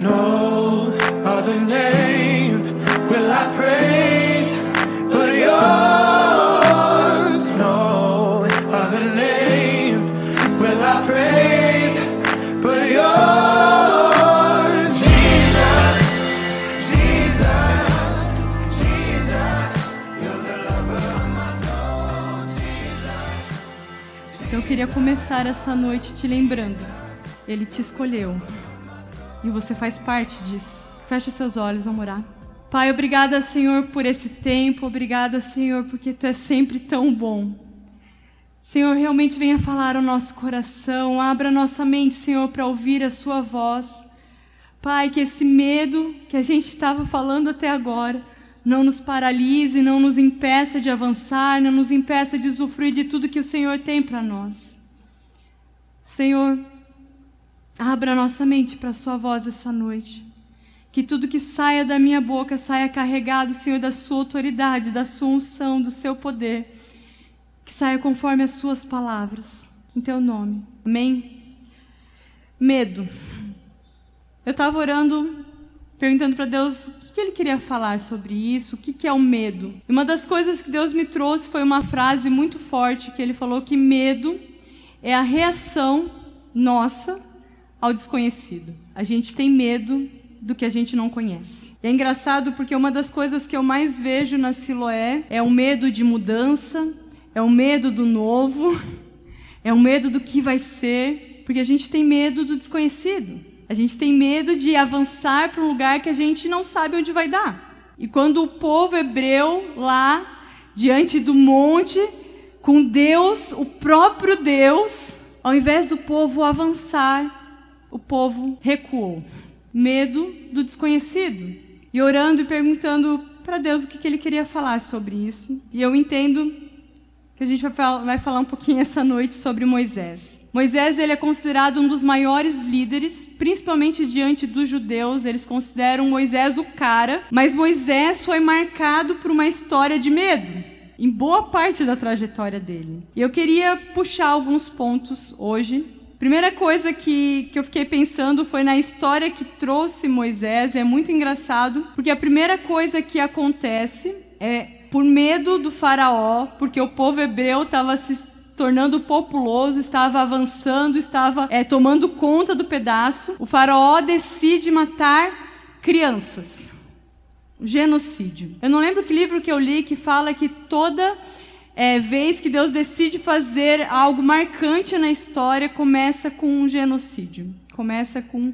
No other name will I praise but yours. No other name will I praise but yours. Jesus, Jesus, Jesus, you're the lover of my soul. Jesus. Eu queria começar essa noite te lembrando. Ele te escolheu. E você faz parte disso. Feche seus olhos, vamos orar. Pai, obrigada, Senhor, por esse tempo. Obrigada, Senhor, porque tu é sempre tão bom. Senhor, realmente venha falar ao nosso coração. Abra nossa mente, Senhor, para ouvir a sua voz. Pai, que esse medo que a gente estava falando até agora não nos paralise, não nos impeça de avançar, não nos impeça de usufruir de tudo que o Senhor tem para nós. Senhor, abra nossa mente para a Sua voz essa noite. Que tudo que saia da minha boca saia carregado, Senhor, da Sua autoridade, da Sua unção, do Seu poder. Que saia conforme as Suas palavras. Em Teu nome. Amém? Medo. Eu estava orando, perguntando para Deus o que, Ele queria falar sobre isso, o que, que é o medo. E uma das coisas que Deus me trouxe foi uma frase muito forte que Ele falou que medo é a reação nossa ao desconhecido. A gente tem medo do que a gente não conhece. E é engraçado porque uma das coisas que eu mais vejo na Siloé é o medo de mudança, é o medo do novo, é o medo do que vai ser, porque a gente tem medo do desconhecido. A gente tem medo de avançar para um lugar que a gente não sabe onde vai dar. E quando o povo hebreu lá diante do monte com Deus, o próprio Deus, ao invés do povo avançar, o povo recuou. Medo do desconhecido. E orando e perguntando para Deus o que, que ele queria falar sobre isso. E eu entendo que a gente vai falar, um pouquinho essa noite sobre Moisés. Moisés ele é considerado um dos maiores líderes, principalmente diante dos judeus. Eles consideram Moisés o cara, mas Moisés foi marcado por uma história de medo em boa parte da trajetória dele. E eu queria puxar alguns pontos hoje. Primeira coisa que, que eu fiquei pensando foi na história que trouxe Moisés. É muito engraçado, porque a primeira coisa que acontece é por medo do faraó, porque o povo hebreu estava se tornando populoso, estava avançando, estava é, tomando conta do pedaço. O faraó decide matar crianças. Genocídio. Eu não lembro que livro que eu li que fala que toda é, vez que Deus decide fazer algo marcante na história, começa com um genocídio. Começa com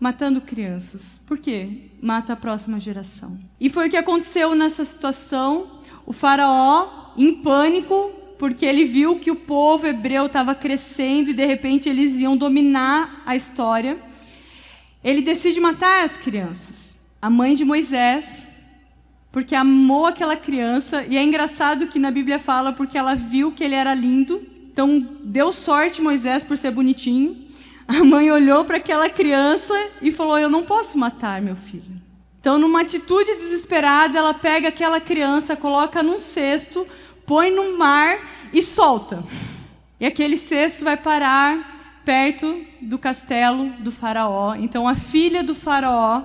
matando crianças. Por quê? Mata a próxima geração. E foi o que aconteceu nessa situação. O faraó, em pânico, porque ele viu que o povo hebreu estava crescendo e de repente eles iam dominar a história, ele decide matar as crianças. A mãe de Moisés, porque amou aquela criança, e é engraçado que na Bíblia fala porque ela viu que ele era lindo, então deu sorte Moisés por ser bonitinho. A mãe olhou para aquela criança e falou: Eu não posso matar meu filho. Então, numa atitude desesperada, ela pega aquela criança, coloca num cesto, põe no mar e solta. E aquele cesto vai parar perto do castelo do faraó. Então a filha do faraó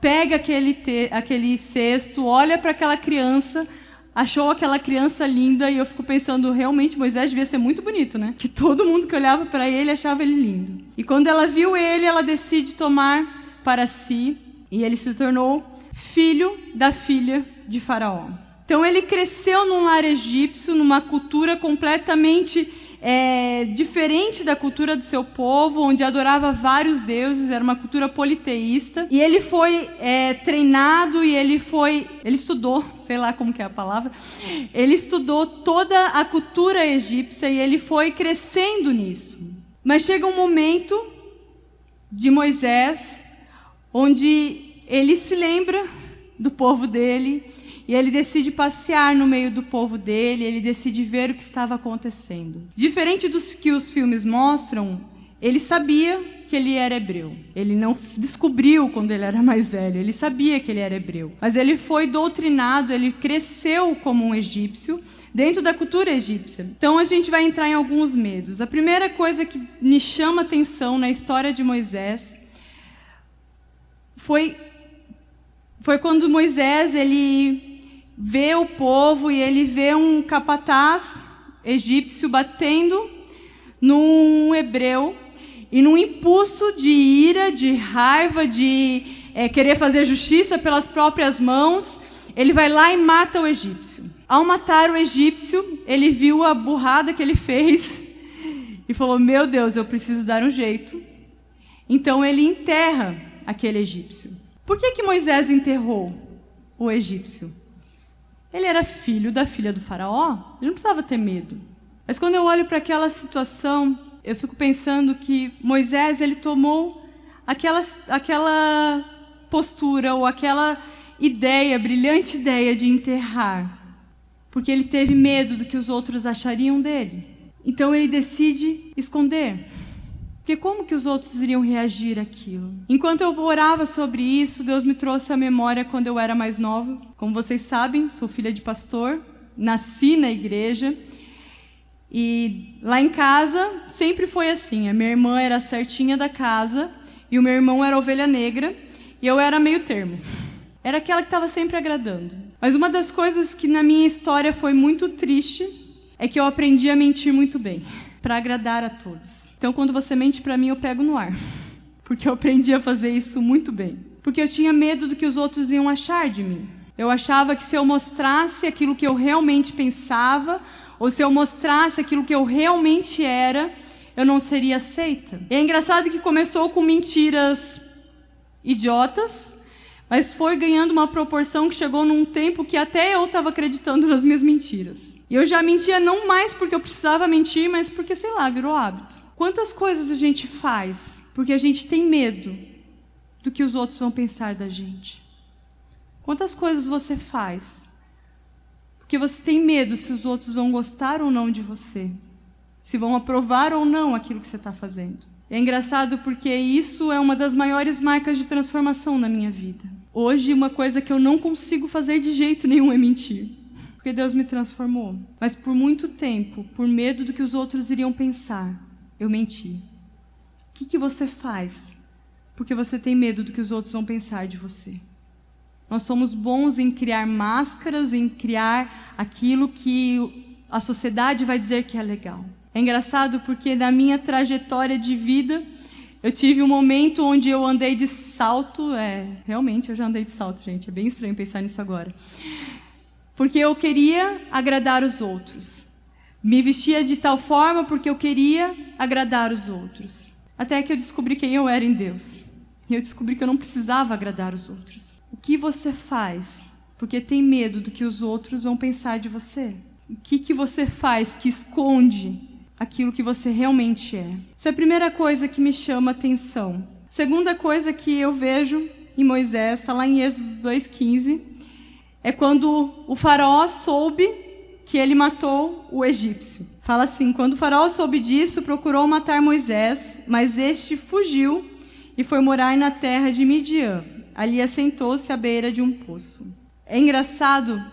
pega aquele, te, aquele cesto, olha para aquela criança, achou aquela criança linda e eu fico pensando, realmente Moisés devia ser muito bonito, né? Que todo mundo que olhava para ele achava ele lindo. E quando ela viu ele, ela decide tomar para si e ele se tornou filho da filha de Faraó. Então ele cresceu num lar egípcio, numa cultura completamente é, diferente da cultura do seu povo, onde adorava vários deuses, era uma cultura politeísta. E ele foi é, treinado e ele foi, ele estudou, sei lá como que é a palavra, ele estudou toda a cultura egípcia e ele foi crescendo nisso. Mas chega um momento de Moisés onde ele se lembra do povo dele e ele decide passear no meio do povo dele, ele decide ver o que estava acontecendo. Diferente dos que os filmes mostram, ele sabia que ele era hebreu. Ele não descobriu quando ele era mais velho, ele sabia que ele era hebreu. Mas ele foi doutrinado, ele cresceu como um egípcio dentro da cultura egípcia. Então a gente vai entrar em alguns medos. A primeira coisa que me chama atenção na história de Moisés foi foi quando Moisés ele vê o povo e ele vê um capataz egípcio batendo num hebreu e num impulso de ira, de raiva, de é, querer fazer justiça pelas próprias mãos, ele vai lá e mata o egípcio. Ao matar o egípcio, ele viu a burrada que ele fez e falou: Meu Deus, eu preciso dar um jeito. Então ele enterra aquele egípcio. Por que, que Moisés enterrou o egípcio? Ele era filho da filha do Faraó, ele não precisava ter medo. Mas quando eu olho para aquela situação, eu fico pensando que Moisés ele tomou aquela, aquela postura ou aquela ideia, brilhante ideia de enterrar, porque ele teve medo do que os outros achariam dele. Então ele decide esconder. Porque como que os outros iriam reagir àquilo? Enquanto eu orava sobre isso, Deus me trouxe a memória quando eu era mais nova. Como vocês sabem, sou filha de pastor, nasci na igreja. E lá em casa sempre foi assim: a minha irmã era certinha da casa e o meu irmão era ovelha negra e eu era meio termo. Era aquela que estava sempre agradando. Mas uma das coisas que na minha história foi muito triste é que eu aprendi a mentir muito bem, para agradar a todos. Então, quando você mente para mim, eu pego no ar. Porque eu aprendi a fazer isso muito bem. Porque eu tinha medo do que os outros iam achar de mim. Eu achava que se eu mostrasse aquilo que eu realmente pensava, ou se eu mostrasse aquilo que eu realmente era, eu não seria aceita. E é engraçado que começou com mentiras idiotas, mas foi ganhando uma proporção que chegou num tempo que até eu estava acreditando nas minhas mentiras. E eu já mentia não mais porque eu precisava mentir, mas porque, sei lá, virou hábito. Quantas coisas a gente faz porque a gente tem medo do que os outros vão pensar da gente? Quantas coisas você faz porque você tem medo se os outros vão gostar ou não de você? Se vão aprovar ou não aquilo que você está fazendo? É engraçado porque isso é uma das maiores marcas de transformação na minha vida. Hoje, uma coisa que eu não consigo fazer de jeito nenhum é mentir. Porque Deus me transformou. Mas por muito tempo, por medo do que os outros iriam pensar, eu menti. O que, que você faz? Porque você tem medo do que os outros vão pensar de você. Nós somos bons em criar máscaras, em criar aquilo que a sociedade vai dizer que é legal. É engraçado porque na minha trajetória de vida, eu tive um momento onde eu andei de salto. É, realmente eu já andei de salto, gente. É bem estranho pensar nisso agora. Porque eu queria agradar os outros. Me vestia de tal forma porque eu queria agradar os outros. Até que eu descobri quem eu era em Deus. E eu descobri que eu não precisava agradar os outros. O que você faz porque tem medo do que os outros vão pensar de você? O que, que você faz que esconde aquilo que você realmente é? Essa é a primeira coisa que me chama atenção. Segunda coisa que eu vejo em Moisés, está lá em Êxodo 2,15, é quando o faraó soube que ele matou o egípcio. Fala assim: quando o faraó soube disso, procurou matar Moisés, mas este fugiu e foi morar na terra de Midian. Ali assentou-se à beira de um poço. É engraçado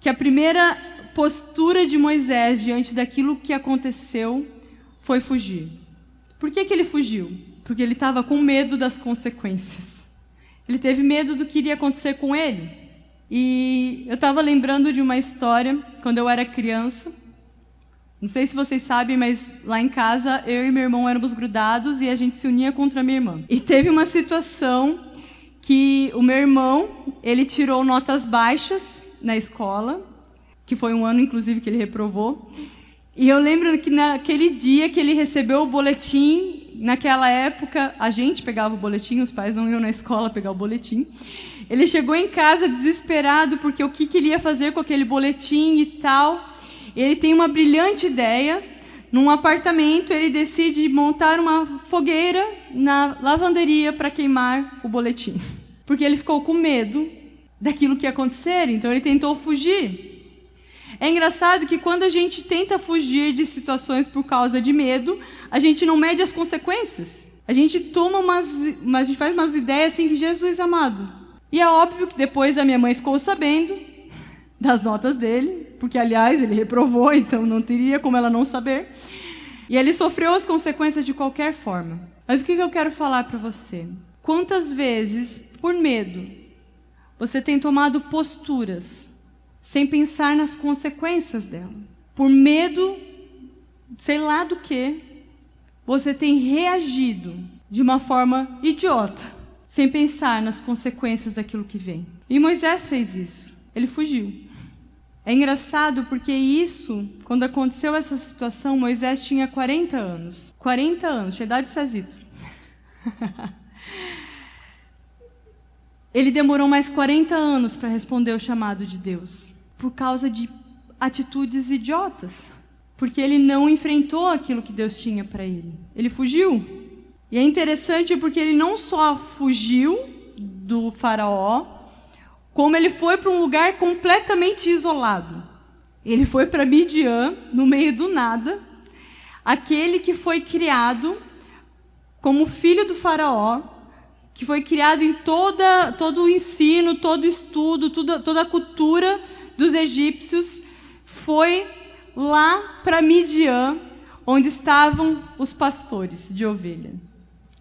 que a primeira postura de Moisés diante daquilo que aconteceu foi fugir. Por que, que ele fugiu? Porque ele estava com medo das consequências. Ele teve medo do que iria acontecer com ele. E eu estava lembrando de uma história quando eu era criança. Não sei se vocês sabem, mas lá em casa eu e meu irmão éramos grudados e a gente se unia contra a minha irmã. E teve uma situação que o meu irmão ele tirou notas baixas na escola, que foi um ano inclusive que ele reprovou. E eu lembro que naquele dia que ele recebeu o boletim, naquela época a gente pegava o boletim, os pais não iam na escola pegar o boletim. Ele chegou em casa desesperado porque o que, que ele ia fazer com aquele boletim e tal. Ele tem uma brilhante ideia. Num apartamento, ele decide montar uma fogueira na lavanderia para queimar o boletim. Porque ele ficou com medo daquilo que ia acontecer, então ele tentou fugir. É engraçado que quando a gente tenta fugir de situações por causa de medo, a gente não mede as consequências. A gente toma umas, a gente faz umas ideias assim que Jesus amado. E é óbvio que depois a minha mãe ficou sabendo das notas dele, porque aliás ele reprovou, então não teria como ela não saber. E ele sofreu as consequências de qualquer forma. Mas o que eu quero falar para você? Quantas vezes, por medo, você tem tomado posturas sem pensar nas consequências dela? Por medo, sei lá do que, você tem reagido de uma forma idiota, sem pensar nas consequências daquilo que vem. E Moisés fez isso. Ele fugiu. É engraçado porque isso, quando aconteceu essa situação, Moisés tinha 40 anos. 40 anos, tinha idade de Cezito. Ele demorou mais 40 anos para responder o chamado de Deus, por causa de atitudes idiotas. Porque ele não enfrentou aquilo que Deus tinha para ele. Ele fugiu. E é interessante porque ele não só fugiu do Faraó, como ele foi para um lugar completamente isolado. Ele foi para Midian, no meio do nada, aquele que foi criado como filho do Faraó, que foi criado em toda, todo o ensino, todo o estudo, toda, toda a cultura dos egípcios, foi lá para Midian, onde estavam os pastores de ovelha.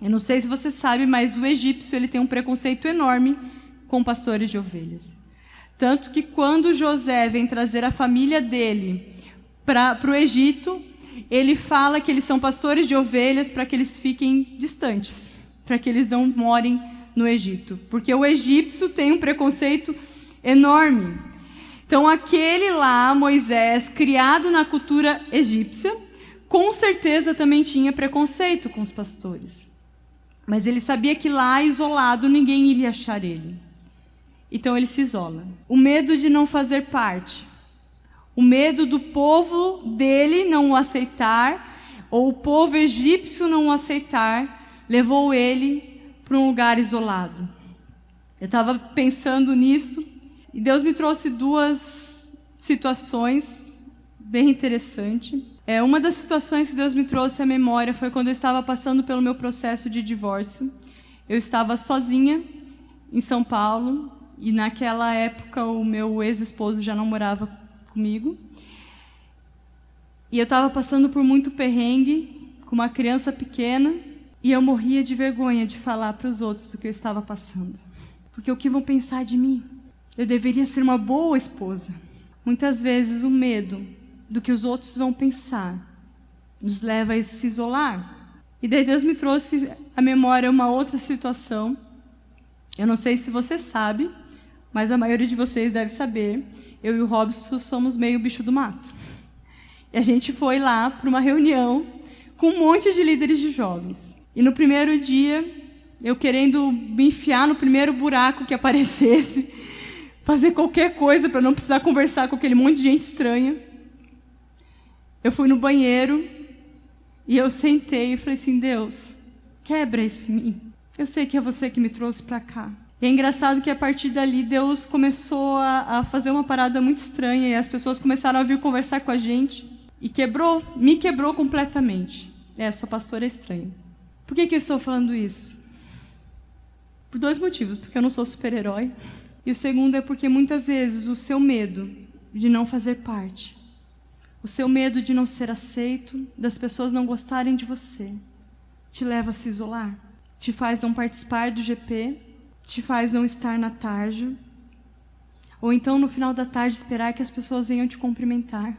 Eu não sei se você sabe, mas o egípcio ele tem um preconceito enorme com pastores de ovelhas. Tanto que quando José vem trazer a família dele para o Egito, ele fala que eles são pastores de ovelhas para que eles fiquem distantes para que eles não morem no Egito, porque o egípcio tem um preconceito enorme. Então, aquele lá, Moisés, criado na cultura egípcia, com certeza também tinha preconceito com os pastores. Mas ele sabia que lá, isolado, ninguém iria achar ele. Então ele se isola. O medo de não fazer parte, o medo do povo dele não o aceitar, ou o povo egípcio não o aceitar, levou ele para um lugar isolado. Eu estava pensando nisso e Deus me trouxe duas situações bem interessantes. É, uma das situações que Deus me trouxe à memória foi quando eu estava passando pelo meu processo de divórcio. Eu estava sozinha em São Paulo e naquela época o meu ex-esposo já não morava comigo. E eu estava passando por muito perrengue com uma criança pequena e eu morria de vergonha de falar para os outros o que eu estava passando. Porque o que vão pensar de mim? Eu deveria ser uma boa esposa. Muitas vezes o medo do que os outros vão pensar nos leva a se isolar. E daí Deus me trouxe à memória uma outra situação. Eu não sei se você sabe, mas a maioria de vocês deve saber. Eu e o Robson somos meio bicho do mato. E a gente foi lá para uma reunião com um monte de líderes de jovens. E no primeiro dia, eu querendo me enfiar no primeiro buraco que aparecesse, fazer qualquer coisa para não precisar conversar com aquele monte de gente estranha. Eu fui no banheiro e eu sentei e falei assim: Deus, quebra isso em mim. Eu sei que é você que me trouxe para cá. E é engraçado que a partir dali Deus começou a, a, fazer uma parada muito estranha e as pessoas começaram a vir conversar com a gente e quebrou, me quebrou completamente. É, sua pastora é estranha. Por que, que eu estou falando isso? Por dois motivos. Porque eu não sou super-herói. E o segundo é porque muitas vezes o seu medo de não fazer parte, o seu medo de não ser aceito, das pessoas não gostarem de você, te leva a se isolar, te faz não participar do GP, te faz não estar na tarde, ou então no final da tarde esperar que as pessoas venham te cumprimentar,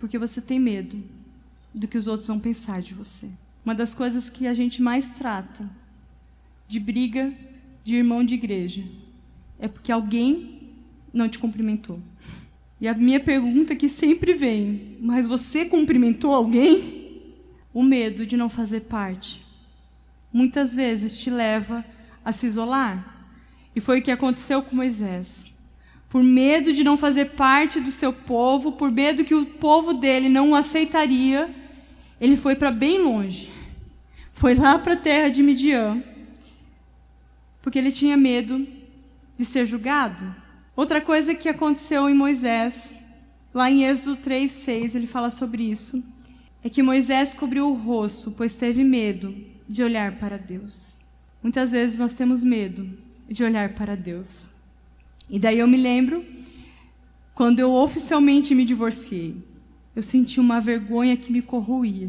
porque você tem medo do que os outros vão pensar de você. Uma das coisas que a gente mais trata de briga de irmão de igreja é porque alguém não te cumprimentou. E a minha pergunta que sempre vem: mas você cumprimentou alguém? O medo de não fazer parte muitas vezes te leva a se isolar. E foi o que aconteceu com Moisés. Por medo de não fazer parte do seu povo, por medo que o povo dele não o aceitaria, ele foi para bem longe foi lá para a terra de Midian, porque ele tinha medo de ser julgado. Outra coisa que aconteceu em Moisés, lá em Êxodo 3:6, ele fala sobre isso, é que Moisés cobriu o rosto, pois teve medo de olhar para Deus. Muitas vezes nós temos medo de olhar para Deus. E daí eu me lembro quando eu oficialmente me divorciei. Eu senti uma vergonha que me corroía.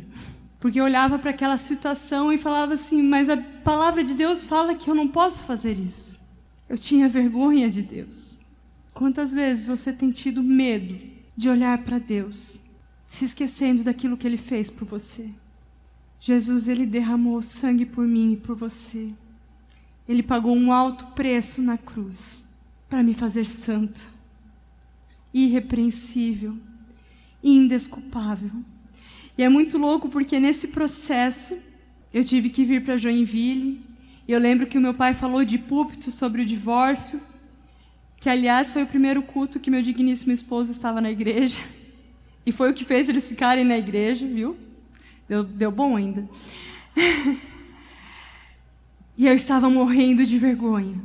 Porque eu olhava para aquela situação e falava assim: Mas a palavra de Deus fala que eu não posso fazer isso. Eu tinha vergonha de Deus. Quantas vezes você tem tido medo de olhar para Deus, se esquecendo daquilo que Ele fez por você? Jesus, Ele derramou sangue por mim e por você. Ele pagou um alto preço na cruz para me fazer santa, irrepreensível, indesculpável. E é muito louco porque nesse processo eu tive que vir para Joinville. Eu lembro que o meu pai falou de púlpito sobre o divórcio, que aliás foi o primeiro culto que meu digníssimo esposo estava na igreja. E foi o que fez eles ficarem na igreja, viu? Deu, deu bom ainda. e eu estava morrendo de vergonha,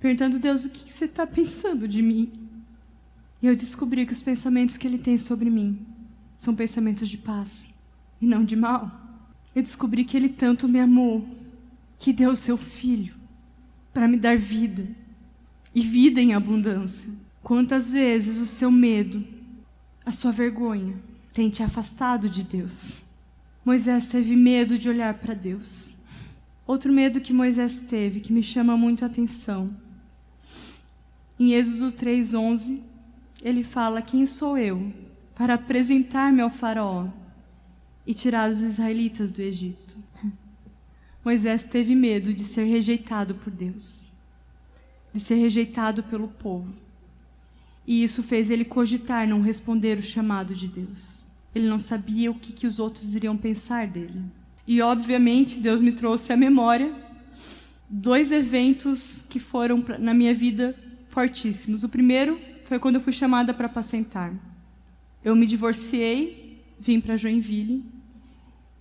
perguntando, Deus, o que você está pensando de mim? E eu descobri que os pensamentos que Ele tem sobre mim são pensamentos de paz e não de mal. Eu descobri que Ele tanto me amou que deu o seu filho para me dar vida e vida em abundância. Quantas vezes o seu medo, a sua vergonha tem te afastado de Deus? Moisés teve medo de olhar para Deus. Outro medo que Moisés teve, que me chama muito a atenção. Em Êxodo 3:11, ele fala: "Quem sou eu para apresentar-me ao faraó e tirar os israelitas do Egito. Moisés teve medo de ser rejeitado por Deus, de ser rejeitado pelo povo. E isso fez ele cogitar não responder o chamado de Deus. Ele não sabia o que, que os outros iriam pensar dele. E, obviamente, Deus me trouxe à memória dois eventos que foram na minha vida fortíssimos. O primeiro foi quando eu fui chamada para apacentar. Eu me divorciei, vim para Joinville.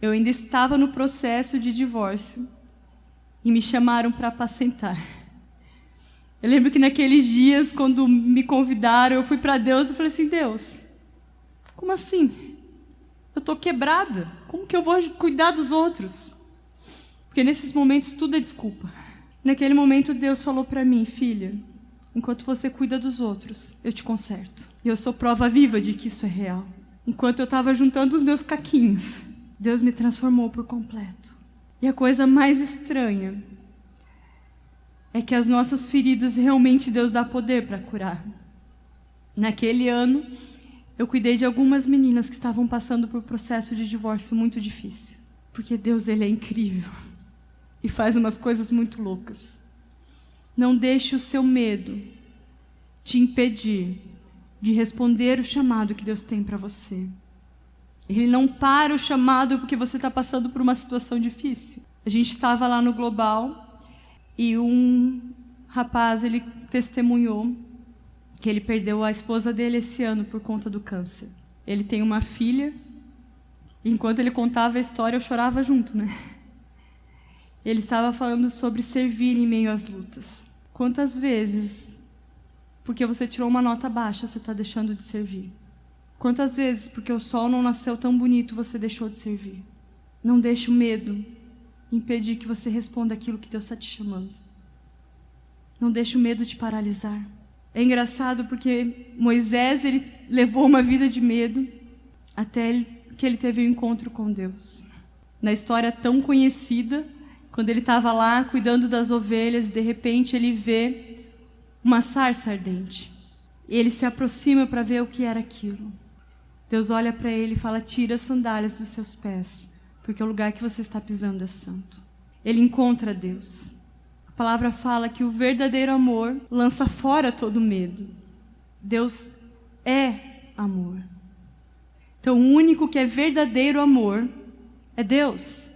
Eu ainda estava no processo de divórcio e me chamaram para apacentar. Eu lembro que naqueles dias, quando me convidaram, eu fui para Deus e falei assim: Deus, como assim? Eu estou quebrada. Como que eu vou cuidar dos outros? Porque nesses momentos tudo é desculpa. Naquele momento, Deus falou para mim, filha, enquanto você cuida dos outros, eu te conserto. E eu sou prova viva de que isso é real. Enquanto eu estava juntando os meus caquinhos, Deus me transformou por completo. E a coisa mais estranha é que as nossas feridas realmente Deus dá poder para curar. Naquele ano, eu cuidei de algumas meninas que estavam passando por um processo de divórcio muito difícil, porque Deus ele é incrível e faz umas coisas muito loucas. Não deixe o seu medo te impedir de responder o chamado que Deus tem para você. Ele não para o chamado porque você está passando por uma situação difícil. A gente estava lá no Global e um rapaz ele testemunhou que ele perdeu a esposa dele esse ano por conta do câncer. Ele tem uma filha. E enquanto ele contava a história, eu chorava junto, né? Ele estava falando sobre servir em meio às lutas. Quantas vezes porque você tirou uma nota baixa, você está deixando de servir? Quantas vezes, porque o sol não nasceu tão bonito, você deixou de servir? Não deixe o medo impedir que você responda aquilo que Deus está te chamando. Não deixe o medo te paralisar. É engraçado porque Moisés ele levou uma vida de medo até que ele teve um encontro com Deus. Na história tão conhecida, quando ele estava lá cuidando das ovelhas, de repente ele vê uma sarça ardente. Ele se aproxima para ver o que era aquilo. Deus olha para ele e fala: Tira as sandálias dos seus pés, porque o lugar que você está pisando é santo. Ele encontra Deus. A palavra fala que o verdadeiro amor lança fora todo medo. Deus é amor. Então, o único que é verdadeiro amor é Deus.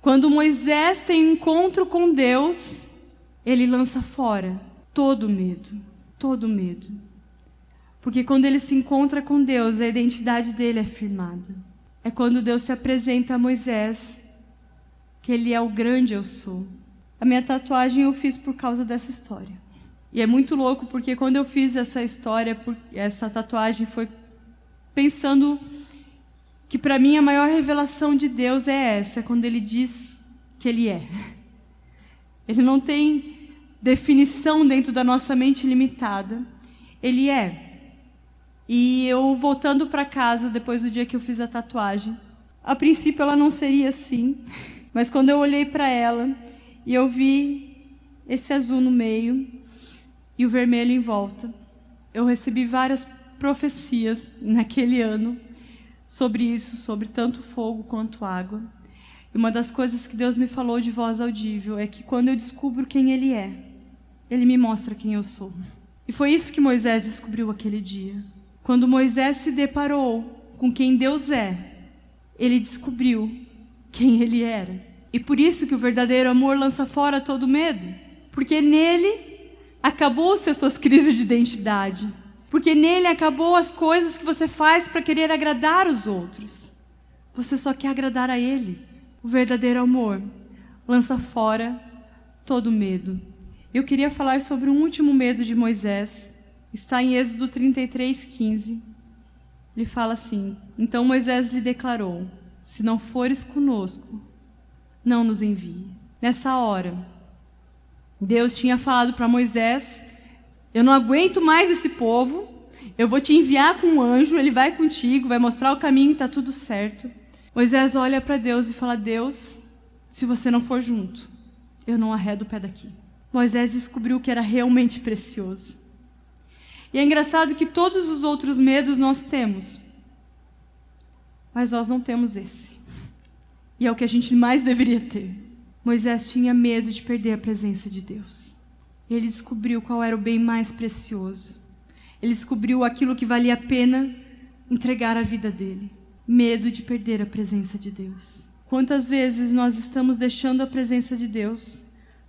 Quando Moisés tem encontro com Deus, ele lança fora todo medo, todo medo. Porque quando ele se encontra com Deus, a identidade dele é firmada. É quando Deus se apresenta a Moisés, que ele é o grande eu sou. A minha tatuagem eu fiz por causa dessa história. E é muito louco porque quando eu fiz essa história, essa tatuagem foi pensando que para mim a maior revelação de Deus é essa, quando ele diz que ele é. Ele não tem definição dentro da nossa mente limitada. Ele é. E eu voltando para casa depois do dia que eu fiz a tatuagem, A princípio ela não seria assim, mas quando eu olhei para ela e eu vi esse azul no meio e o vermelho em volta, eu recebi várias profecias naquele ano sobre isso, sobre tanto fogo quanto água. E uma das coisas que Deus me falou de voz audível é que quando eu descubro quem Ele é, Ele me mostra quem eu sou. E foi isso que Moisés descobriu aquele dia. Quando Moisés se deparou com quem Deus é, ele descobriu quem ele era. E por isso que o verdadeiro amor lança fora todo medo. Porque nele acabou-se as suas crises de identidade. Porque nele acabou as coisas que você faz para querer agradar os outros. Você só quer agradar a ele. O verdadeiro amor lança fora todo medo. Eu queria falar sobre um último medo de Moisés. Está em Êxodo 33, 15. Ele fala assim: Então Moisés lhe declarou: Se não fores conosco, não nos envie. Nessa hora, Deus tinha falado para Moisés: Eu não aguento mais esse povo, eu vou te enviar com um anjo, ele vai contigo, vai mostrar o caminho, está tudo certo. Moisés olha para Deus e fala: Deus, se você não for junto, eu não arredo o pé daqui. Moisés descobriu que era realmente precioso. E é engraçado que todos os outros medos nós temos, mas nós não temos esse. E é o que a gente mais deveria ter. Moisés tinha medo de perder a presença de Deus. Ele descobriu qual era o bem mais precioso. Ele descobriu aquilo que valia a pena entregar a vida dele. Medo de perder a presença de Deus. Quantas vezes nós estamos deixando a presença de Deus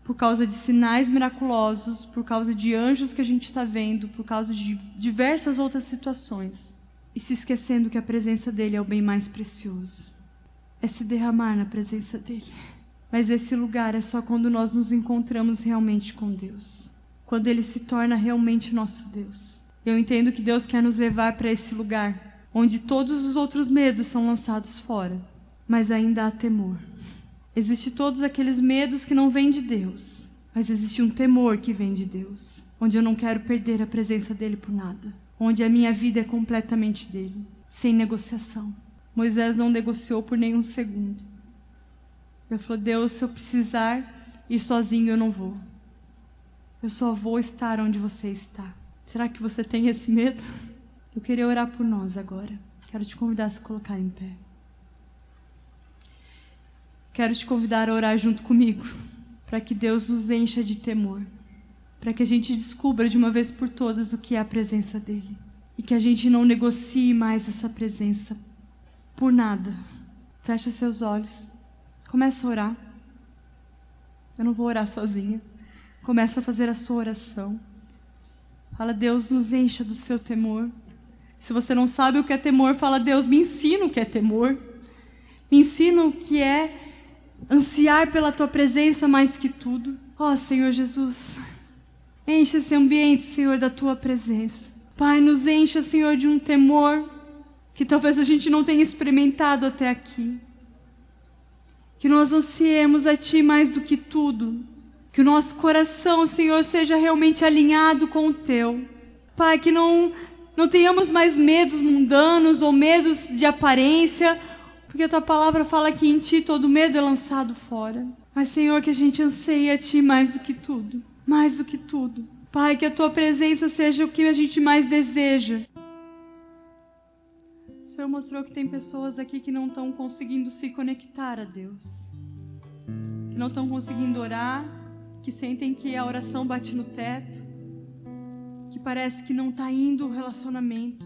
por causa de sinais miraculosos, por causa de anjos que a gente está vendo, por causa de diversas outras situações, e se esquecendo que a presença dele é o bem mais precioso. É se derramar na presença dele. Mas esse lugar é só quando nós nos encontramos realmente com Deus. Quando ele se torna realmente nosso Deus. Eu entendo que Deus quer nos levar para esse lugar onde todos os outros medos são lançados fora, mas ainda há temor. Existem todos aqueles medos que não vêm de Deus, mas existe um temor que vem de Deus, onde eu não quero perder a presença dele por nada, onde a minha vida é completamente dele, sem negociação. Moisés não negociou por nenhum segundo. Ele falou: Deus, se eu precisar ir sozinho, eu não vou. Eu só vou estar onde você está. Será que você tem esse medo? Eu queria orar por nós agora. Quero te convidar a se colocar em pé. Quero te convidar a orar junto comigo, para que Deus nos encha de temor, para que a gente descubra de uma vez por todas o que é a presença dEle e que a gente não negocie mais essa presença por nada. Fecha seus olhos, começa a orar. Eu não vou orar sozinha. Começa a fazer a sua oração. Fala, Deus, nos encha do seu temor. Se você não sabe o que é temor, fala, Deus, me ensina o que é temor. Me ensina o que é ansiar pela tua presença mais que tudo. Ó oh, Senhor Jesus, enche esse ambiente, Senhor, da tua presença. Pai, nos encha, Senhor, de um temor que talvez a gente não tenha experimentado até aqui. Que nós ansiemos a Ti mais do que tudo. Que o nosso coração, Senhor, seja realmente alinhado com o Teu. Pai, que não, não tenhamos mais medos mundanos ou medos de aparência porque a tua palavra fala que em ti todo medo é lançado fora. Mas, Senhor, que a gente anseie a ti mais do que tudo. Mais do que tudo. Pai, que a tua presença seja o que a gente mais deseja. O Senhor mostrou que tem pessoas aqui que não estão conseguindo se conectar a Deus. Que não estão conseguindo orar, que sentem que a oração bate no teto, que parece que não está indo o relacionamento.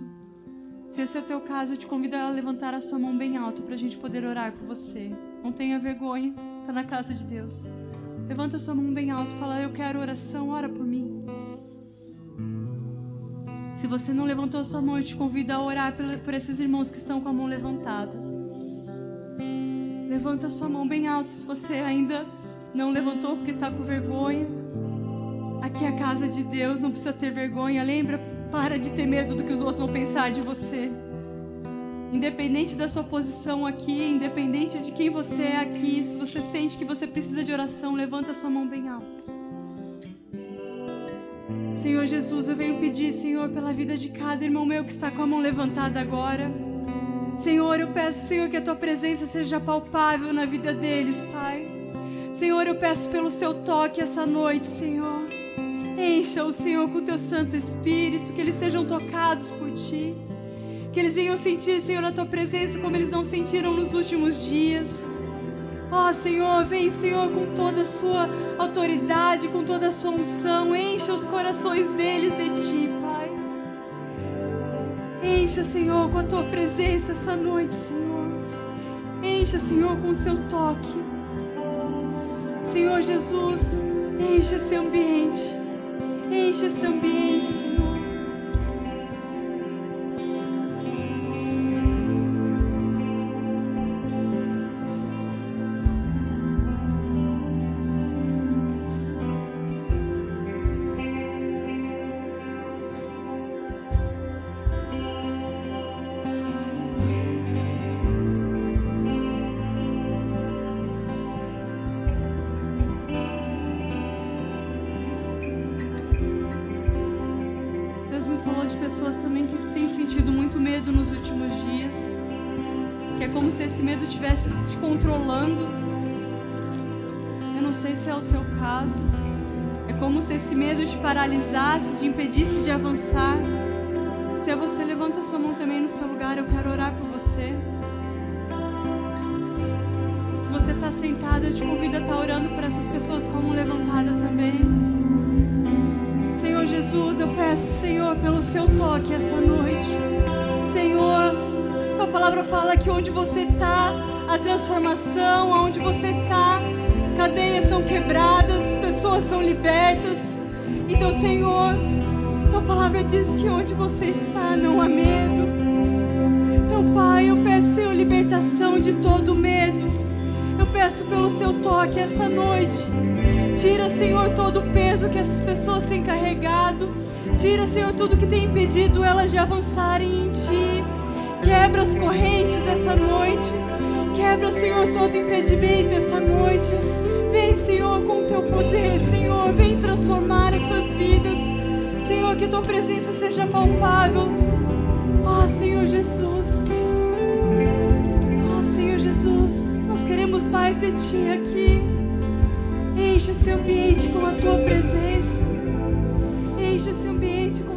Se esse é o teu caso, eu te convido a levantar a sua mão bem alto para a gente poder orar por você. Não tenha vergonha, está na casa de Deus. Levanta a sua mão bem alto fala: Eu quero oração, ora por mim. Se você não levantou a sua mão, eu te convido a orar por esses irmãos que estão com a mão levantada. Levanta a sua mão bem alto se você ainda não levantou porque está com vergonha. Aqui é a casa de Deus, não precisa ter vergonha. Lembra para de ter medo do que os outros vão pensar de você. Independente da sua posição aqui, independente de quem você é aqui, se você sente que você precisa de oração, levanta sua mão bem alto. Senhor Jesus, eu venho pedir, Senhor, pela vida de cada irmão meu que está com a mão levantada agora. Senhor, eu peço, Senhor, que a tua presença seja palpável na vida deles, Pai. Senhor, eu peço pelo seu toque essa noite, Senhor. Encha o Senhor com o teu Santo Espírito, que eles sejam tocados por ti. Que eles venham sentir, Senhor, a tua presença como eles não sentiram nos últimos dias. Ó Senhor, vem, Senhor, com toda a sua autoridade, com toda a sua unção. Encha os corações deles de ti, Pai. Encha, Senhor, com a tua presença essa noite, Senhor. Encha, Senhor, com o seu toque. Senhor Jesus, encha esse ambiente. Encha esse ambiente, Senhor. Pessoas também que têm sentido muito medo nos últimos dias. Que é como se esse medo estivesse te controlando. Eu não sei se é o teu caso. É como se esse medo te paralisasse, te impedisse de avançar. Se é você, levanta sua mão também no seu lugar. Eu quero orar por você. Se você está sentado, eu te convido a estar orando por essas pessoas com a mão levantada também. Senhor Jesus, eu peço, Senhor, pelo seu toque essa noite. Senhor, tua palavra fala que onde você está, a transformação, onde você está, cadeias são quebradas, pessoas são libertas. Então, Senhor, tua palavra diz que onde você está não há medo. Então, Pai, eu peço, Senhor, libertação de todo medo. Eu peço pelo seu toque essa noite. Tira, Senhor, todo o peso que essas pessoas têm carregado. Tira, Senhor, tudo que tem impedido elas de avançarem em Ti. Quebra as correntes essa noite. Quebra, Senhor, todo impedimento essa noite. Vem, Senhor, com o Teu poder, Senhor. Vem transformar essas vidas. Senhor, que Tua presença seja palpável. Ó, Senhor Jesus. Ó, Senhor Jesus. Nós queremos mais de Ti aqui. Enche esse ambiente com a tua presença. Enche esse ambiente com.